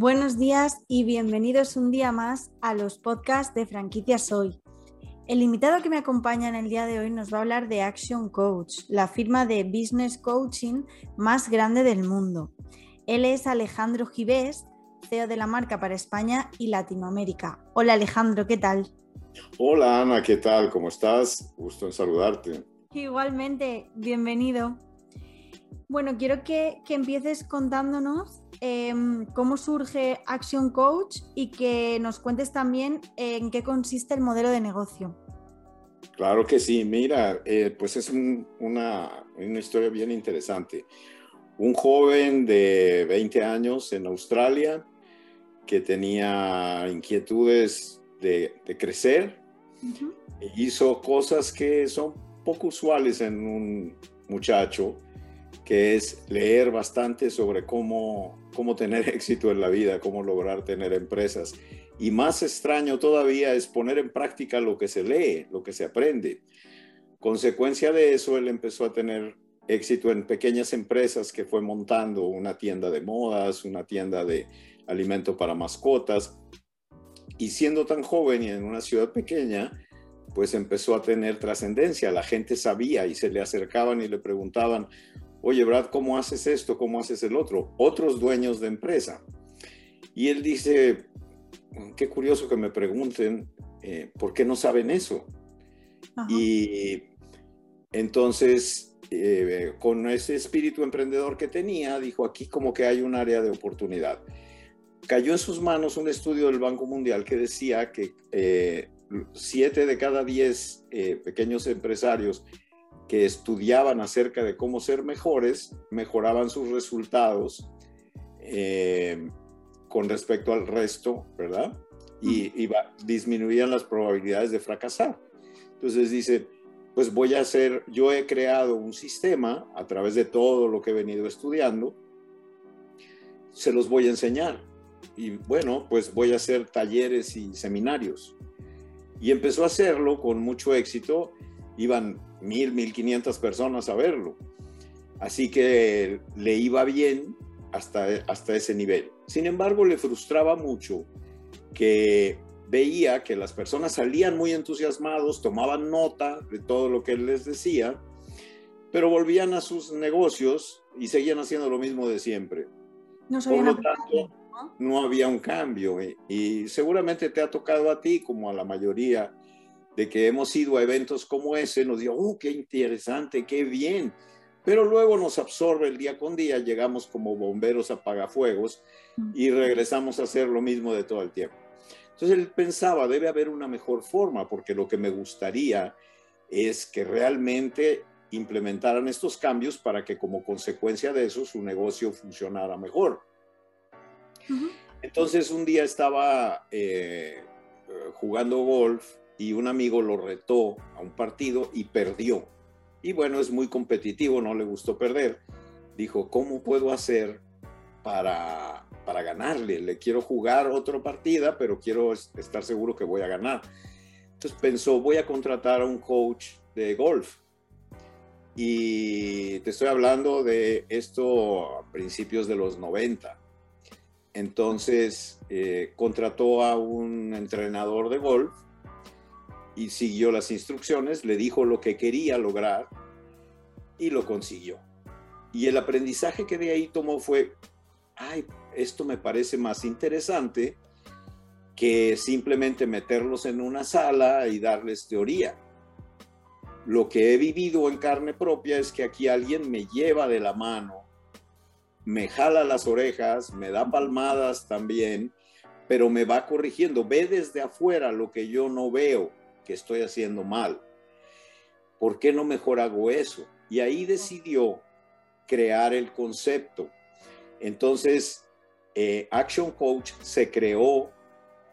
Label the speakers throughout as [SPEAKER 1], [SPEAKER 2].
[SPEAKER 1] Buenos días y bienvenidos un día más a los podcasts de Franquicias Hoy. El invitado que me acompaña en el día de hoy nos va a hablar de Action Coach, la firma de business coaching más grande del mundo. Él es Alejandro Gibés, CEO de la marca para España y Latinoamérica. Hola Alejandro, ¿qué tal?
[SPEAKER 2] Hola Ana, ¿qué tal? ¿Cómo estás? Gusto en saludarte.
[SPEAKER 1] Igualmente, bienvenido. Bueno, quiero que, empieces contándonos em, cómo surge Action Coach y que nos cuentes también en qué consiste el modelo de negocio.
[SPEAKER 2] Claro que sí, mira, eh, pues es una, una historia bien interesante. Un joven de 20 años en Australia que tenía inquietudes de, crecer, e hizo cosas que son poco usuales en un muchacho, que es leer bastante sobre cómo, cómo tener éxito en la vida, cómo lograr tener empresas. Y más extraño todavía es poner en práctica lo que se lee, lo que se aprende. Consecuencia de eso, él empezó a tener éxito en pequeñas empresas que fue montando una tienda de modas, una tienda de alimento para mascotas. Y siendo tan joven y en una ciudad pequeña, pues empezó a tener trascendencia. La gente sabía y se le acercaban y le preguntaban, oye, Brad, ¿cómo haces esto? ¿Cómo haces el otro? Otros dueños de empresa. Y él dice, qué curioso que me pregunten, eh, ¿por qué no saben eso? Y entonces, eh, con ese espíritu emprendedor que tenía, dijo, aquí como que hay un área de oportunidad cayó en sus manos un estudio del Banco Mundial que decía que eh, siete de cada diez eh, pequeños empresarios que estudiaban acerca de cómo ser mejores mejoraban sus resultados eh, con respecto al resto, ¿verdad? Y, disminuían las probabilidades de fracasar. Entonces dice, pues voy a hacer, yo he creado un sistema a través de todo lo que he venido estudiando, se los voy a enseñar y bueno, pues voy a hacer talleres y seminarios. Y empezó a hacerlo con mucho éxito. Iban mil, mil quinientas personas a verlo. Así que le iba bien hasta, hasta ese nivel. Sin embargo, le frustraba mucho que veía que las personas salían muy entusiasmados, tomaban nota de todo lo que él les decía, pero volvían a sus negocios y seguían haciendo lo mismo de siempre.
[SPEAKER 1] No Por lo tanto,
[SPEAKER 2] no había un cambio. Y, seguramente te ha tocado a ti, como a la mayoría, de que hemos ido a eventos como ese, nos digo, oh, qué interesante, qué bien. Pero luego nos absorbe el día con día, llegamos como bomberos apagafuegos y regresamos a hacer lo mismo de todo el tiempo. Entonces él pensaba, debe haber una mejor forma, porque lo que me gustaría es que realmente implementaran estos cambios para que como consecuencia de eso su negocio funcionara mejor. Entonces un día estaba eh, jugando golf y un amigo lo retó a un partido y perdió. Y bueno, es muy competitivo, no le gustó perder. Dijo, ¿cómo puedo hacer para, para ganarle? Le quiero jugar otra partida, pero quiero estar seguro que voy a ganar. Entonces pensó, voy a contratar a un coach de golf. Y te estoy hablando de esto a principios de los 90. Entonces eh, contrató a un entrenador de golf y siguió las instrucciones, le dijo lo que quería lograr y lo consiguió. Y el aprendizaje que de ahí tomó fue, ay, esto me parece más interesante que simplemente meterlos en una sala y darles teoría. Lo que he vivido en carne propia es que aquí alguien me lleva de la mano me jala las orejas, me da palmadas también, pero me va corrigiendo. Ve desde afuera lo que yo no veo que estoy haciendo mal. ¿Por qué no mejor hago eso? Y ahí decidió crear el concepto. Entonces, eh, Action Coach se creó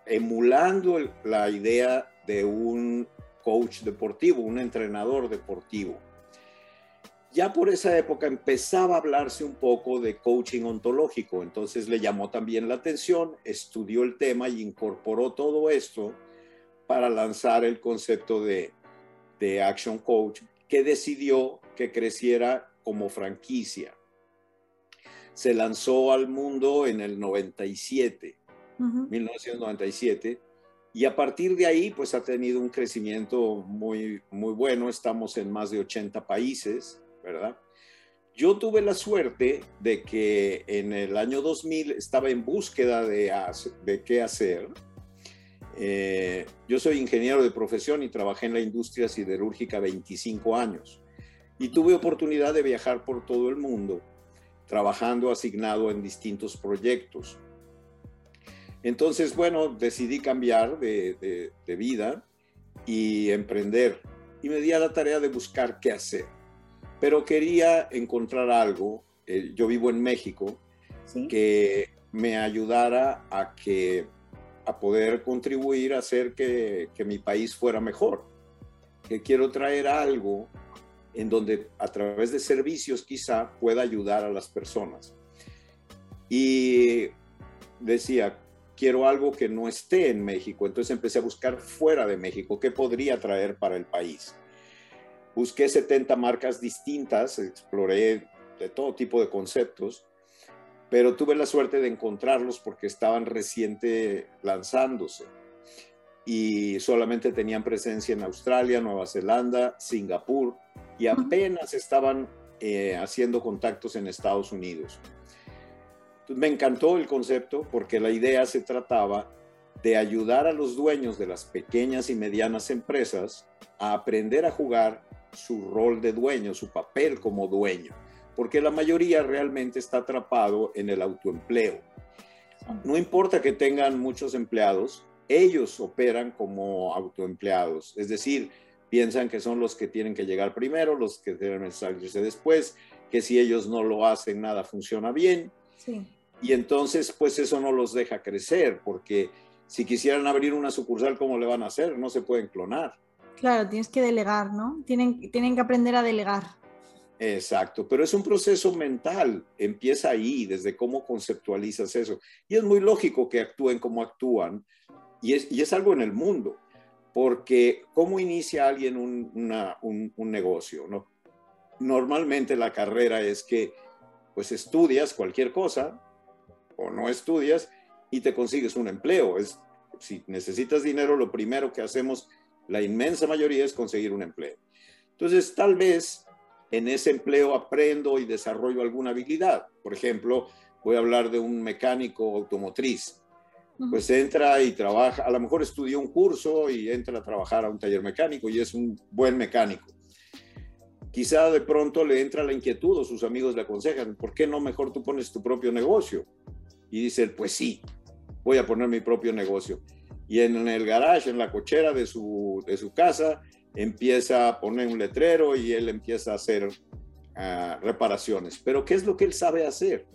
[SPEAKER 2] emulando la idea de un coach deportivo, un entrenador deportivo ya por esa época empezaba a hablarse un poco de coaching ontológico, entonces le llamó también la atención, estudió el tema y incorporó todo esto para lanzar el concepto de, de Action Coach, que decidió que creciera como franquicia. se lanzó al mundo en el 97, 1997, y a partir de ahí pues ha tenido un crecimiento muy, muy bueno, estamos en más de 80 países, ¿verdad? Yo tuve la suerte de que en el año 2000 estaba en búsqueda de, de qué hacer. Eh, yo soy ingeniero de profesión y trabajé en la industria siderúrgica 25 años y tuve oportunidad de viajar por todo el mundo trabajando asignado en distintos proyectos. Entonces, bueno, decidí cambiar de, vida y emprender. Y me di a la tarea de buscar qué hacer. Pero quería encontrar algo, eh, yo vivo en México, que me ayudara a, que, a poder contribuir a hacer que, que mi país fuera mejor. Que quiero traer algo en donde a través de servicios quizá pueda ayudar a las personas. Y decía, quiero algo que no esté en México, entonces empecé a buscar fuera de México, qué podría traer para el país. Busqué 70 marcas distintas, exploré de todo tipo de conceptos, pero tuve la suerte de encontrarlos porque estaban reciente lanzándose. Y solamente tenían presencia en Australia, Nueva Zelanda, Singapur, y apenas estaban eh, haciendo contactos en Estados Unidos. me encantó el concepto porque la idea se trataba de ayudar a los dueños de las pequeñas y medianas empresas a aprender a jugar su rol de dueño, su papel como dueño, porque la mayoría realmente está atrapado en el autoempleo. No importa que tengan muchos empleados, ellos operan como autoempleados, es decir, piensan que son los que tienen que llegar primero, los que deben salirse después, que si ellos no lo hacen, nada funciona bien. Y entonces, pues eso no los deja crecer, porque si quisieran abrir una sucursal, ¿cómo le van a hacer? No se pueden clonar.
[SPEAKER 1] Claro, tienes que delegar, ¿no? Tienen, tienen que aprender a delegar.
[SPEAKER 2] Exacto, pero es un proceso mental, empieza ahí, desde cómo conceptualizas eso. Y es muy lógico que actúen como actúan, y es, y es algo en el mundo porque ¿cómo inicia alguien un, negocio? ¿no? Normalmente la carrera es que pues estudias cualquier cosa o no estudias y te consigues un empleo. Es, si necesitas dinero, lo primero que hacemos, la inmensa mayoría, es conseguir un empleo. Entonces, tal vez en ese empleo aprendo y desarrollo alguna habilidad. Por ejemplo, voy a hablar de un mecánico automotriz pues entra y trabaja, a lo mejor estudió un curso y entra a trabajar a un taller mecánico y es un buen mecánico. Quizá de pronto le entra la inquietud o sus amigos le aconsejan, ¿por qué no mejor tú pones tu propio negocio? Y dice, pues sí, voy a poner mi propio negocio. Y en el garage, en la cochera de su, de su casa, empieza a poner un letrero y él empieza a hacer ah, reparaciones. Pero ¿qué es lo que él sabe hacer?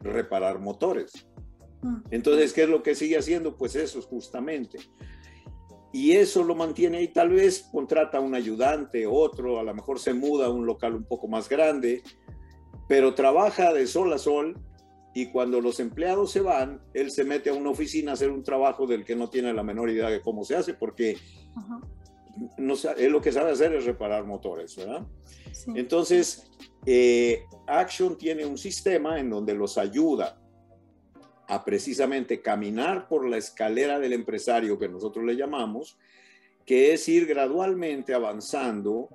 [SPEAKER 2] Reparar motores. Entonces, ¿qué es lo que sigue haciendo? Pues eso justamente. Y eso lo mantiene ahí, tal vez contrata a un ayudante, otro, a lo mejor se muda a un local un poco más grande, pero trabaja de sol a sol y cuando los empleados se van, él se mete a una oficina a hacer un trabajo del que no tiene la menor idea de cómo se hace, porque no, él lo que sabe hacer es reparar motores, ¿verdad? Entonces, eh, Action tiene un sistema en donde los ayuda a precisamente caminar por la escalera del empresario que nosotros le llamamos, que es ir gradualmente avanzando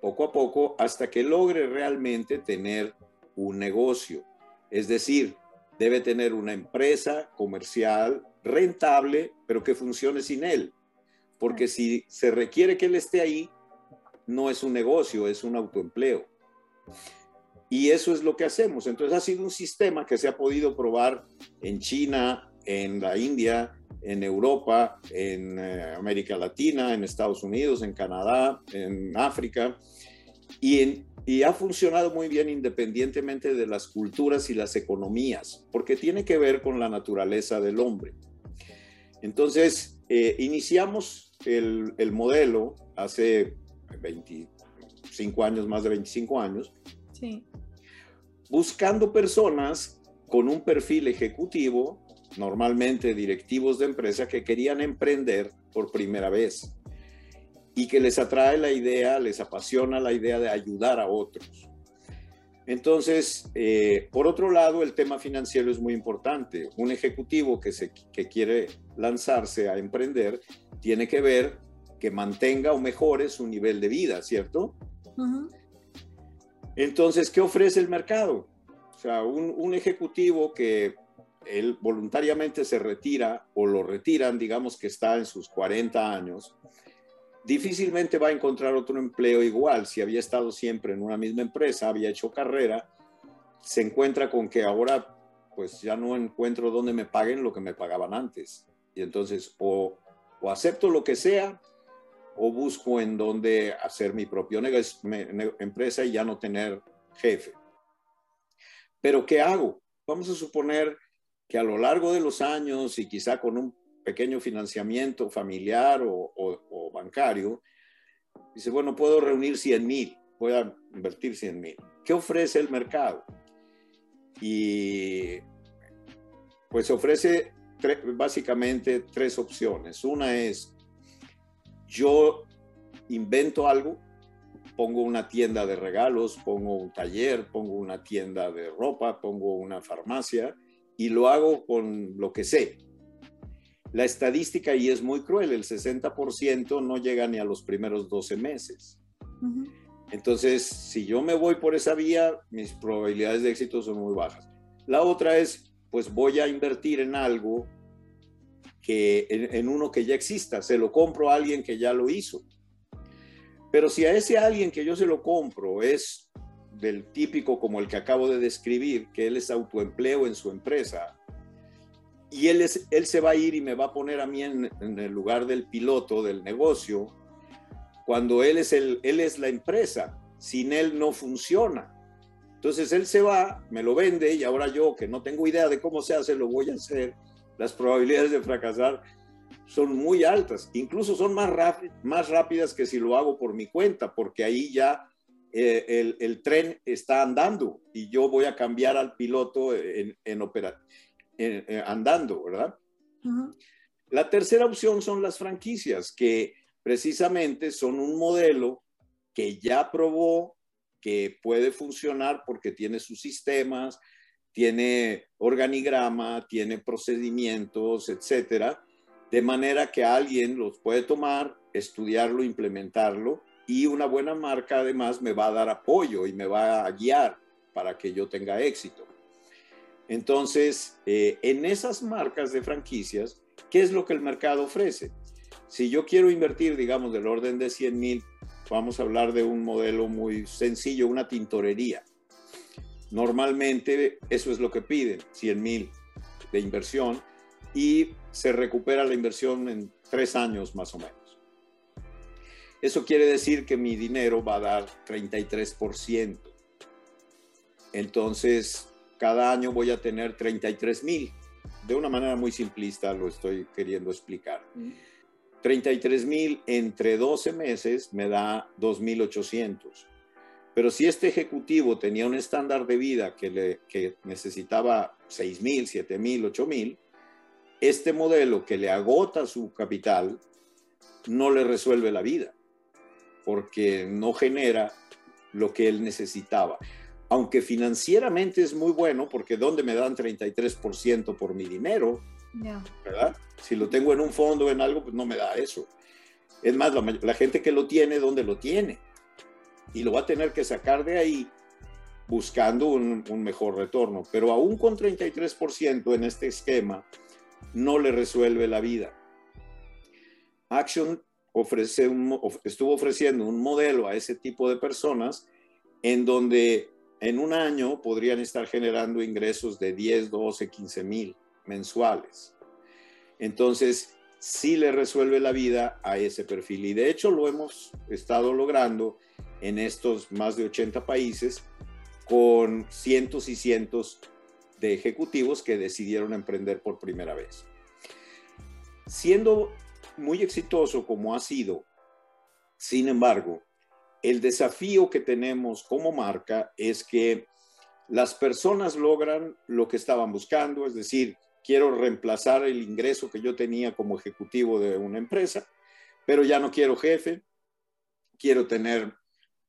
[SPEAKER 2] poco a poco hasta que logre realmente tener un negocio. Es decir, debe tener una empresa comercial rentable, pero que funcione sin él. Porque si se requiere que él esté ahí, no es un negocio, es un autoempleo. Y eso es lo que hacemos. Entonces ha sido un sistema que se ha podido probar en China, en la India, en Europa, en eh, América Latina, en Estados Unidos, en Canadá, en África. Y, y ha funcionado muy bien independientemente de las culturas y las economías, porque tiene que ver con la naturaleza del hombre. Entonces, eh, iniciamos el, el modelo hace 25 años, más de 25 años. Sí buscando personas con un perfil ejecutivo, normalmente directivos de empresa, que querían emprender por primera vez y que les atrae la idea, les apasiona la idea de ayudar a otros. Entonces, eh, por otro lado, el tema financiero es muy importante. Un ejecutivo que, se, que quiere lanzarse a emprender tiene que ver que mantenga o mejore su nivel de vida, ¿cierto? Entonces, ¿qué ofrece el mercado? O sea, un, un, ejecutivo que él voluntariamente se retira o lo retiran, digamos que está en sus 40 años, difícilmente va a encontrar otro empleo igual. Si había estado siempre en una misma empresa, había hecho carrera, se encuentra con que ahora pues ya no encuentro donde me paguen lo que me pagaban antes. Y entonces o, o acepto lo que sea o busco en dónde hacer mi propio empresa y ya no tener jefe. Pero ¿qué hago? Vamos a suponer que a lo largo de los años y quizá con un pequeño financiamiento familiar o, bancario, dice, bueno, puedo reunir 100 mil, voy a invertir 100 mil. ¿Qué ofrece el mercado? Y pues ofrece básicamente tres opciones. Una es, yo invento algo, pongo una tienda de regalos, pongo un taller, pongo una tienda de ropa, pongo una farmacia y lo hago con lo que sé. La estadística ahí es muy cruel, el 60% no llega ni a los primeros 12 meses. Entonces, si yo me voy por esa vía, mis probabilidades de éxito son muy bajas. La otra es, pues voy a invertir en algo que en, uno que ya exista, se lo compro a alguien que ya lo hizo. Pero si a ese alguien que yo se lo compro es del típico como el que acabo de describir, que él es autoempleo en su empresa, y él, es, él se va a ir y me va a poner a mí en, el lugar del piloto del negocio, cuando él es, el, él es la empresa, sin él no funciona. Entonces él se va, me lo vende y ahora yo, que no tengo idea de cómo se hace, lo voy a hacer. Las probabilidades de fracasar son muy altas, incluso son más, más rápidas que si lo hago por mi cuenta, porque ahí ya eh, el, el, tren está andando y yo voy a cambiar al piloto en, en, eh, andando, ¿verdad? La tercera opción son las franquicias, que precisamente son un modelo que ya probó que puede funcionar porque tiene sus sistemas, tiene organigrama, tiene procedimientos, etcétera, de manera que alguien los puede tomar, estudiarlo, implementarlo y una buena marca además me va a dar apoyo y me va a guiar para que yo tenga éxito. Entonces, eh, en esas marcas de franquicias, ¿qué es lo que el mercado ofrece? Si yo quiero invertir, digamos, del orden de 100 mil, vamos a hablar de un modelo muy sencillo, una tintorería. Normalmente eso es lo que piden, 100 mil de inversión y se recupera la inversión en tres años más o menos. Eso quiere decir que mi dinero va a dar 33%. Entonces, cada año voy a tener 33 mil. De una manera muy simplista lo estoy queriendo explicar. 33 mil entre 12 meses me da 2.800. Pero si este ejecutivo tenía un estándar de vida que, le, que necesitaba 6 mil, 7 mil, 8 mil, este modelo que le agota su capital no le resuelve la vida porque no genera lo que él necesitaba aunque financieramente es muy bueno, porque ¿dónde me dan 33% por mi dinero? ¿Verdad? Si lo tengo en un fondo, en algo, pues no me da eso. Es más, la, gente que lo tiene, ¿dónde lo tiene? Y lo va a tener que sacar de ahí buscando un, mejor retorno. Pero aún con 33% en este esquema, no le resuelve la vida. Action ofrece estuvo ofreciendo un modelo a ese tipo de personas en donde en un año podrían estar generando ingresos de 10, 12, 15 mil mensuales. Entonces, sí le resuelve la vida a ese perfil. Y de hecho lo hemos estado logrando en estos más de 80 países con cientos y cientos de ejecutivos que decidieron emprender por primera vez. Siendo muy exitoso como ha sido, sin embargo, el desafío que tenemos como marca es que las personas logran lo que estaban buscando, es decir, quiero reemplazar el ingreso que yo tenía como ejecutivo de una empresa, pero ya no quiero jefe, quiero tener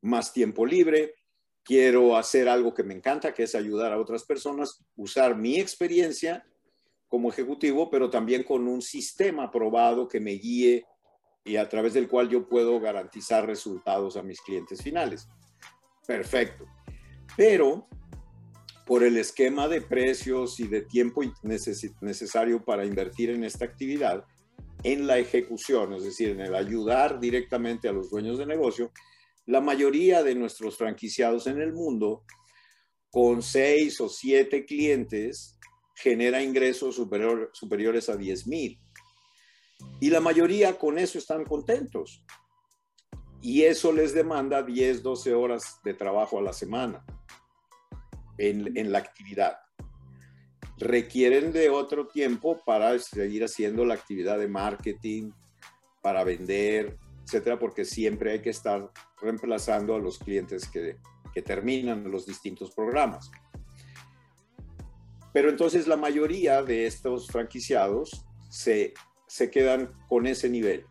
[SPEAKER 2] más tiempo libre, quiero hacer algo que me encanta, que es ayudar a otras personas, usar mi experiencia como ejecutivo, pero también con un sistema probado que me guíe y a través del cual yo puedo garantizar resultados a mis clientes finales. Perfecto. Pero por el esquema de precios y de tiempo necesario para invertir en esta actividad, en la ejecución, es decir, en el ayudar directamente a los dueños de negocio, la mayoría de nuestros franquiciados en el mundo, con seis o siete clientes, genera ingresos superiores a 10 mil. Y la mayoría con eso están contentos. Y eso les demanda 10, 12 horas de trabajo a la semana en, la actividad. Requieren de otro tiempo para seguir haciendo la actividad de marketing, para vender, etcétera, porque siempre hay que estar reemplazando a los clientes que, que terminan los distintos programas. Pero entonces la mayoría de estos franquiciados se, se quedan con ese nivel.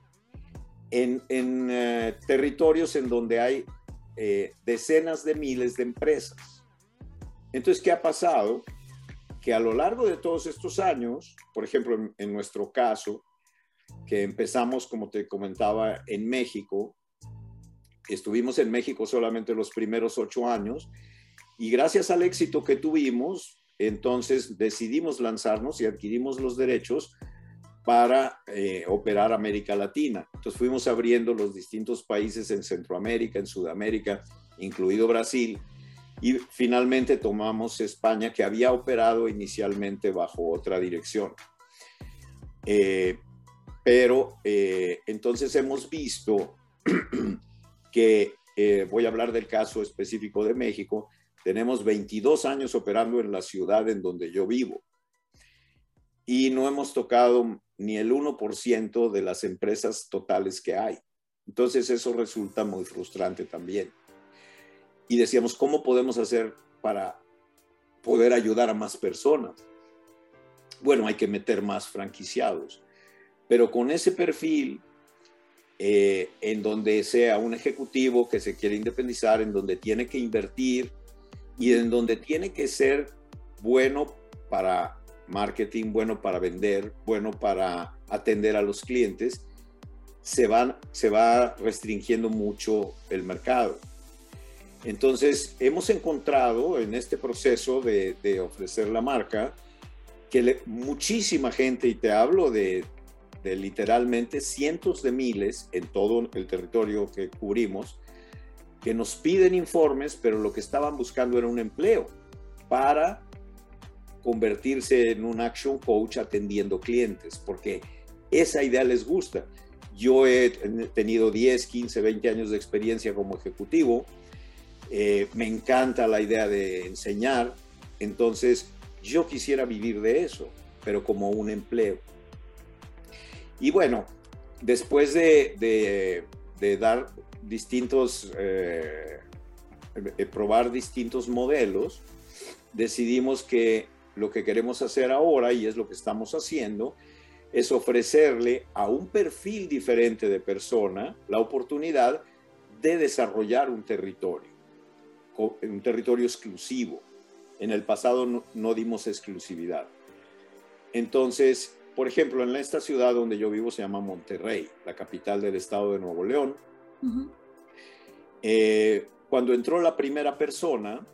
[SPEAKER 2] En, en eh, territorios en donde hay eh, decenas de miles de empresas. Entonces, ¿qué ha pasado? Que a lo largo de todos estos años, por ejemplo, en, en nuestro caso, que empezamos, como te comentaba, en México. Estuvimos en México solamente los primeros ocho años y gracias al éxito que tuvimos, entonces decidimos lanzarnos y adquirimos los derechos para eh, operar América Latina. Entonces fuimos abriendo los distintos países en Centroamérica, en Sudamérica, incluido Brasil, y finalmente tomamos España, que había operado inicialmente bajo otra dirección. Eh, pero eh, entonces hemos visto que, eh, voy a hablar del caso específico de México, tenemos 22 años operando en la ciudad en donde yo vivo y no hemos tocado ni el 1% de las empresas totales que hay. Entonces eso resulta muy frustrante también. Y decíamos, ¿cómo podemos hacer para poder ayudar a más personas? Bueno, hay que meter más franquiciados pero con ese perfil eh, en donde sea un ejecutivo que se quiere independizar, en donde tiene que invertir y en donde tiene que ser bueno para marketing, bueno para vender, bueno para atender a los clientes, se, van, se va restringiendo mucho el mercado. Entonces, hemos encontrado en este proceso de, ofrecer la marca que muchísima gente, y te hablo de de literalmente cientos de miles en todo el territorio que cubrimos, que nos piden informes, pero lo que estaban buscando era un empleo para convertirse en un action coach atendiendo clientes, porque esa idea les gusta. Yo he tenido 10, 15, 20 años de experiencia como ejecutivo, eh, me encanta la idea de enseñar, entonces yo quisiera vivir de eso, pero como un empleo. Y bueno, después de, dar distintos, eh, probar distintos modelos, decidimos que lo que queremos hacer ahora, y es lo que estamos haciendo, es ofrecerle a un perfil diferente de persona la oportunidad de desarrollar un territorio, un territorio exclusivo. En el pasado no, no dimos exclusividad. Entonces, por ejemplo, en esta ciudad donde yo vivo se llama Monterrey, la capital del estado de Nuevo León. Eh, cuando entró la primera persona,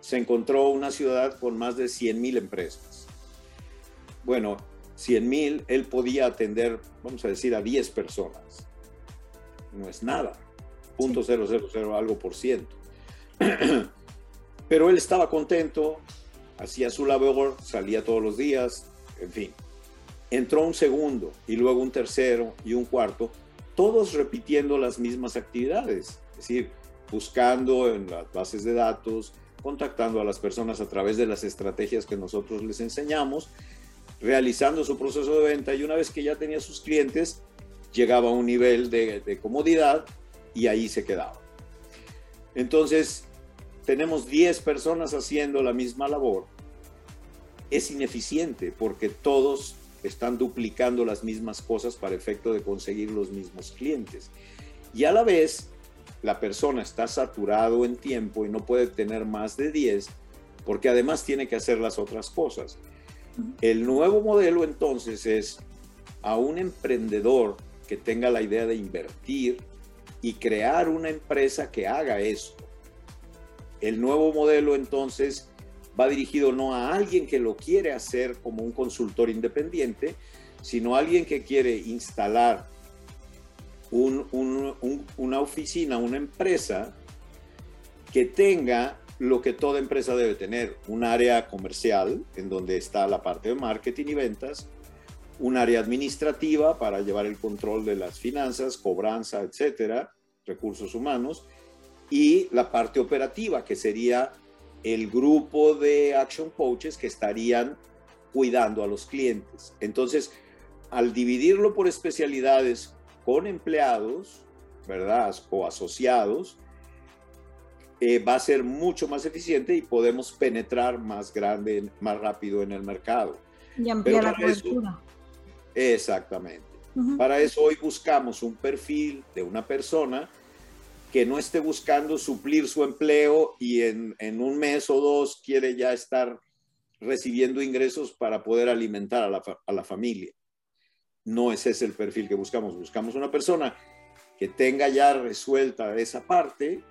[SPEAKER 2] se encontró una ciudad con más de 100 mil empresas. Bueno, 100 mil, él podía atender, vamos a decir, a 10 personas. No es nada, punto cero, algo por ciento. Pero él estaba contento, hacía su labor, salía todos los días, en fin entró un segundo y luego un tercero y un cuarto, todos repitiendo las mismas actividades, es decir, buscando en las bases de datos, contactando a las personas a través de las estrategias que nosotros les enseñamos, realizando su proceso de venta y una vez que ya tenía sus clientes, llegaba a un nivel de, comodidad y ahí se quedaba. Entonces, tenemos 10 personas haciendo la misma labor. Es ineficiente porque todos están duplicando las mismas cosas para efecto de conseguir los mismos clientes. Y a la vez, la persona está saturado en tiempo y no puede tener más de 10, porque además tiene que hacer las otras cosas. El nuevo modelo entonces es a un emprendedor que tenga la idea de invertir y crear una empresa que haga eso. El nuevo modelo entonces va dirigido no a alguien que lo quiere hacer como un consultor independiente, sino a alguien que quiere instalar una oficina, una empresa que tenga lo que toda empresa debe tener, un área comercial en donde está la parte de marketing y ventas, un área administrativa para llevar el control de las finanzas, cobranza, etcétera, recursos humanos, y la parte operativa, que sería el grupo de action coaches que estarían cuidando a los clientes. Entonces, al dividirlo por especialidades con empleados, ¿verdad? O asociados, eh, va a ser mucho más eficiente y podemos penetrar más grande, más rápido en el mercado.
[SPEAKER 1] Y ampliar la cobertura.
[SPEAKER 2] exactamente. Para eso hoy buscamos un perfil de una persona que no esté buscando suplir su empleo y en, en un mes o dos quiere ya estar recibiendo ingresos para poder alimentar a la, a la familia no ese es el perfil que buscamos. Buscamos una persona que tenga ya resuelta esa parte,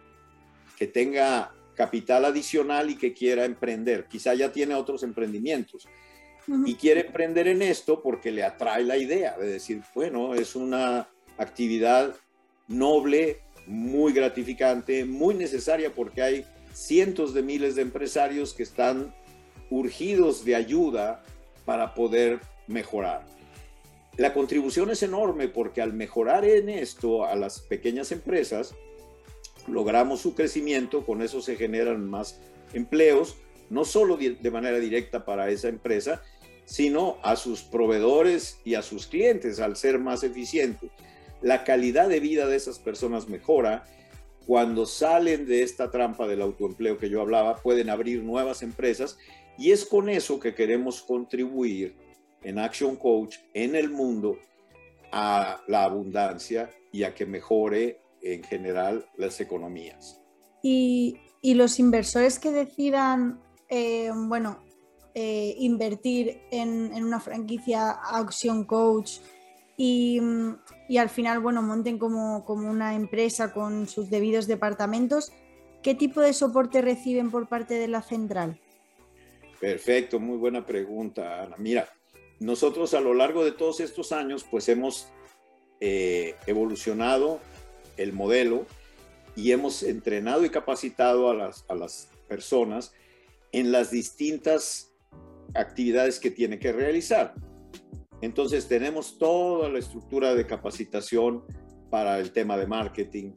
[SPEAKER 2] que tenga capital adicional y que quiera emprender. Quizá ya tiene otros emprendimientos y quiere emprender en esto porque le atrae la idea de decir, bueno, es una actividad noble, muy gratificante, muy necesaria porque hay cientos de miles de empresarios que están urgidos de ayuda para poder mejorar. La contribución es enorme porque al mejorar en esto a las pequeñas empresas, logramos su crecimiento, con eso se generan más empleos, no solo de manera directa para esa empresa, sino a sus proveedores y a sus clientes al ser más eficiente. La calidad de vida de esas personas mejora. Cuando salen de esta trampa del autoempleo que yo hablaba, pueden abrir nuevas empresas y es con eso que queremos contribuir en Action Coach en el mundo a la abundancia y a que mejore en general las economías.
[SPEAKER 1] Y, los inversores que decidan, eh, bueno, eh, invertir en, una franquicia Action Coach y, al final, bueno, monten como, como una empresa con sus debidos departamentos, ¿qué tipo de soporte reciben por parte de la central?
[SPEAKER 2] Perfecto, muy buena pregunta, Ana. Mira, nosotros a lo largo de todos estos años, pues hemos eh, evolucionado el modelo y hemos entrenado y capacitado a las, a las personas en las distintas actividades que tiene que realizar. Entonces tenemos toda la estructura de capacitación para el tema de marketing,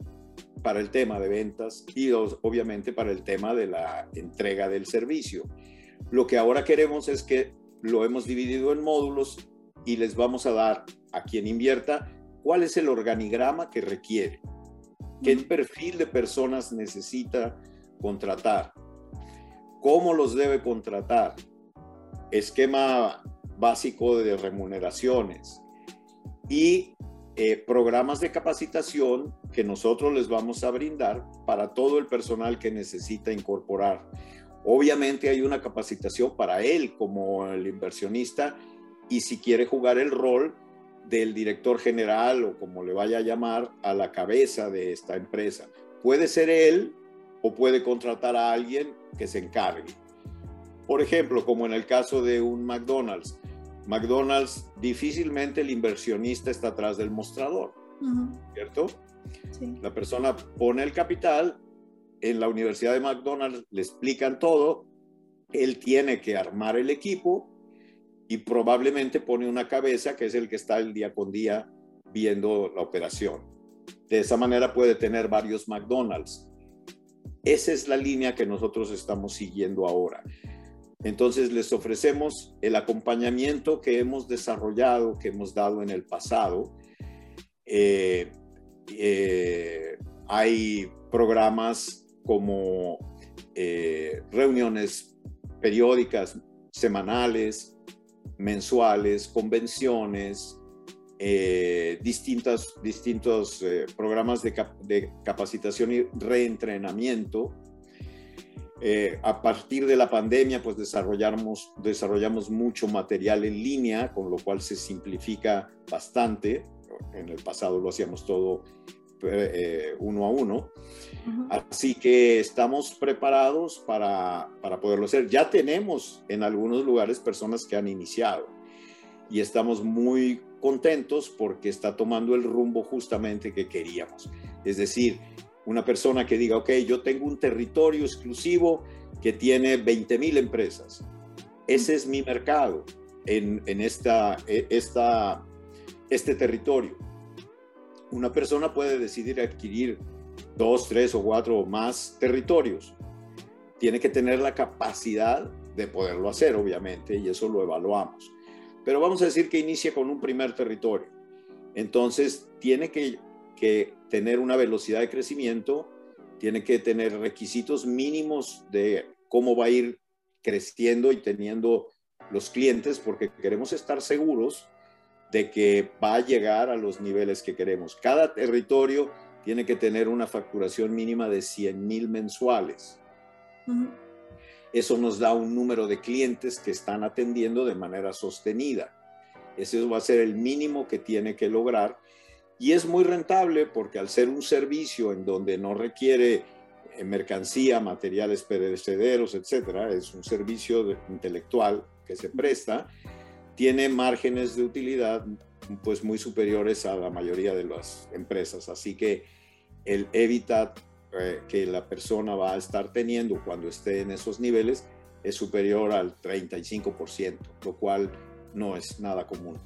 [SPEAKER 2] para el tema de ventas y obviamente para el tema de la entrega del servicio. Lo que ahora queremos es que lo hemos dividido en módulos y les vamos a dar a quien invierta cuál es el organigrama que requiere, qué perfil de personas necesita contratar, cómo los debe contratar, esquema básico de remuneraciones y eh, programas de capacitación que nosotros les vamos a brindar para todo el personal que necesita incorporar. Obviamente hay una capacitación para él como el inversionista y si quiere jugar el rol del director general o como le vaya a llamar a la cabeza de esta empresa. Puede ser él o puede contratar a alguien que se encargue. Por ejemplo, como en el caso de un McDonald's. McDonald's difícilmente el inversionista está atrás del mostrador, ¿cierto? La persona pone el capital en la Universidad de McDonald's le explican todo, él tiene que armar el equipo y probablemente pone una cabeza que es el que está el día con día viendo la operación. De esa manera puede tener varios McDonald's. Esa es la línea que nosotros estamos siguiendo ahora. Entonces les ofrecemos el acompañamiento que hemos desarrollado, que hemos dado en el pasado. Eh, eh, hay programas como eh, reuniones periódicas, semanales, mensuales, convenciones, distintos programas de, capacitación y reentrenamiento. Eh, a partir de la pandemia, pues desarrollamos, desarrollamos mucho material en línea, con lo cual se simplifica bastante. En el pasado lo hacíamos todo uno a uno. Así que estamos preparados para, para poderlo hacer. Ya tenemos en algunos lugares personas que han iniciado y estamos muy contentos porque está tomando el rumbo justamente que queríamos. Es decir, una persona que diga, ok, yo tengo un territorio exclusivo que tiene 20 mil empresas. Ese es mi mercado en, en esta, e, esta, este territorio. Una persona puede decidir adquirir dos, tres o cuatro o más territorios. Tiene que tener la capacidad de poderlo hacer, obviamente, y eso lo evaluamos pero vamos a decir que inicia con un primer territorio. Entonces, tiene que, tener una velocidad de crecimiento, tiene que tener requisitos mínimos de cómo va a ir creciendo y teniendo los clientes, porque queremos estar seguros de que va a llegar a los niveles que queremos. Cada territorio tiene que tener una facturación mínima de 100 mil mensuales. Eso nos da un número de clientes que están atendiendo de manera sostenida. Ese va a ser el mínimo que tiene que lograr. Y es muy rentable porque al ser un servicio en donde no requiere eh, mercancía, materiales perecederos, etcétera, es un servicio intelectual que se presta, tiene márgenes de utilidad pues muy superiores a la mayoría de las empresas. Así que el Evitat eh, que la persona va a estar teniendo cuando esté en esos niveles es superior al 35%, lo cual no es nada común.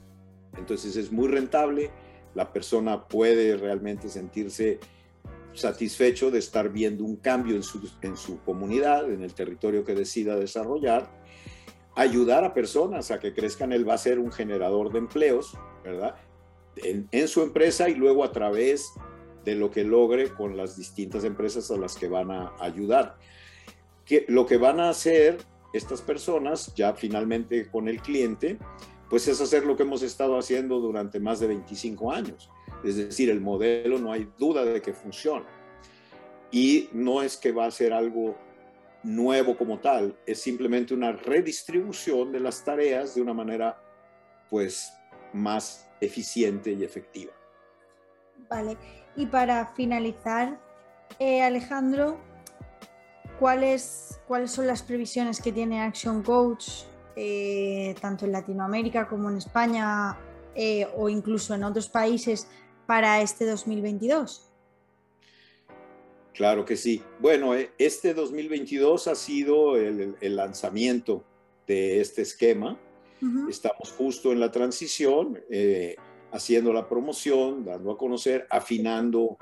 [SPEAKER 2] Entonces es muy rentable, la persona puede realmente sentirse satisfecho de estar viendo un cambio en su, en su comunidad, en el territorio que decida desarrollar, ayudar a personas a que crezcan, él va a ser un generador de empleos, ¿verdad? En, en su empresa y luego a través de lo que logre con las distintas empresas a las que van a ayudar. Que, lo que van a hacer estas personas, ya finalmente con el cliente, pues es hacer lo que hemos estado haciendo durante más de 25 años. Es decir, el modelo no hay duda de que funciona. Y no es que va a ser algo nuevo como tal, es simplemente una redistribución de las tareas de una manera pues más eficiente y efectiva.
[SPEAKER 1] Vale. Y para finalizar, eh, Alejandro, ¿cuáles, ¿cuáles son las previsiones que tiene Action Coach, eh, tanto en Latinoamérica como en España eh, o incluso en otros países, para este 2022?
[SPEAKER 2] Claro que sí. Bueno, este 2022 ha sido el, lanzamiento de este esquema. Estamos justo en la transición haciendo la promoción, dando a conocer, afinando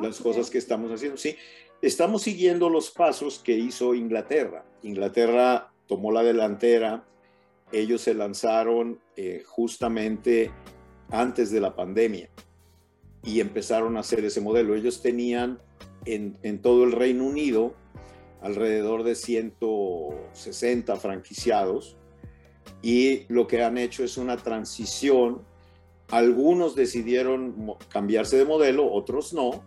[SPEAKER 2] las cosas que estamos haciendo. Sí, estamos siguiendo los pasos que hizo Inglaterra. Inglaterra tomó la delantera, ellos se lanzaron eh, justamente antes de la pandemia y empezaron a hacer ese modelo. Ellos tenían en, en todo el Reino Unido alrededor de 160 franquiciados y lo que han hecho es una transición algunos decidieron cambiarse de modelo, otros no,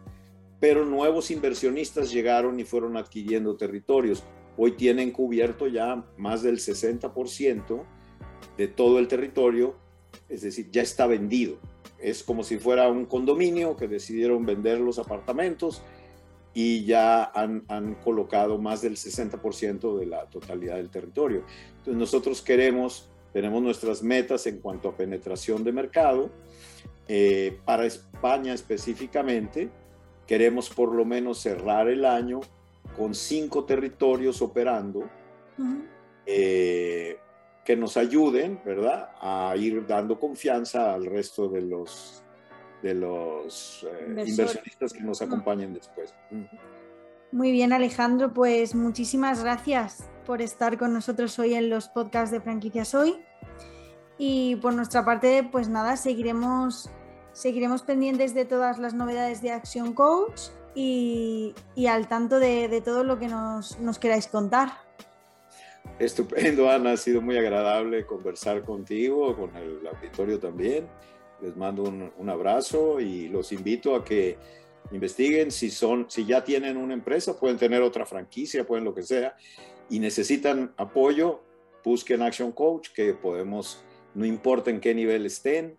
[SPEAKER 2] pero nuevos inversionistas llegaron y fueron adquiriendo territorios. Hoy tienen cubierto ya más del 60% de todo el territorio, es decir, ya está vendido. Es como si fuera un condominio que decidieron vender los apartamentos y ya han, colocado más del 60% de la totalidad del territorio. Entonces nosotros queremos tenemos nuestras metas en cuanto a penetración de mercado. Eh, para España específicamente, queremos por lo menos cerrar el año con cinco territorios operando eh, que nos ayuden, ¿verdad?, a ir dando confianza al resto de los, de los eh, inversionistas que nos acompañen después.
[SPEAKER 1] Muy bien, Alejandro, pues muchísimas gracias por estar con nosotros hoy en los podcasts de franquicias hoy. Y por nuestra parte, pues nada, seguiremos, seguiremos pendientes de todas las novedades de Action Coach y, al tanto de, todo lo que nos, nos queráis contar.
[SPEAKER 2] Estupendo, Ana, ha sido muy agradable conversar contigo, con el auditorio también. Les mando un, un abrazo y los invito a que investiguen si son, si ya tienen una empresa, pueden tener otra franquicia, pueden lo que sea, y necesitan apoyo, busquen Action Coach, que podemos, no importa en qué nivel estén,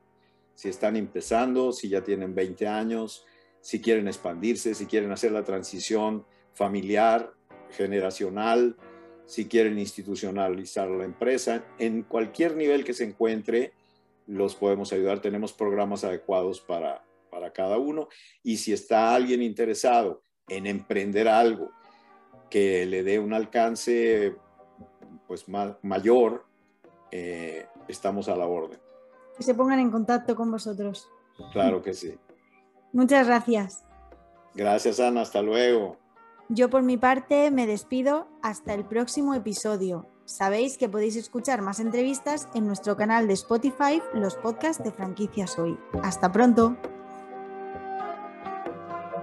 [SPEAKER 2] si están empezando, si ya tienen 20 años, si quieren expandirse, si quieren hacer la transición familiar, generacional, si quieren institucionalizar la empresa, en cualquier nivel que se encuentre, los podemos ayudar. Tenemos programas adecuados para, para cada uno. Y si está alguien interesado en emprender algo que le dé un alcance pues mayor, eh, estamos a la orden.
[SPEAKER 1] Que se pongan en contacto con vosotros.
[SPEAKER 2] Claro que sí.
[SPEAKER 1] Muchas gracias.
[SPEAKER 2] Gracias, Ana. Hasta luego.
[SPEAKER 1] Yo por mi parte me despido hasta el próximo episodio. Sabéis que podéis escuchar más entrevistas en nuestro canal de Spotify, los podcasts de franquicias hoy. Hasta pronto.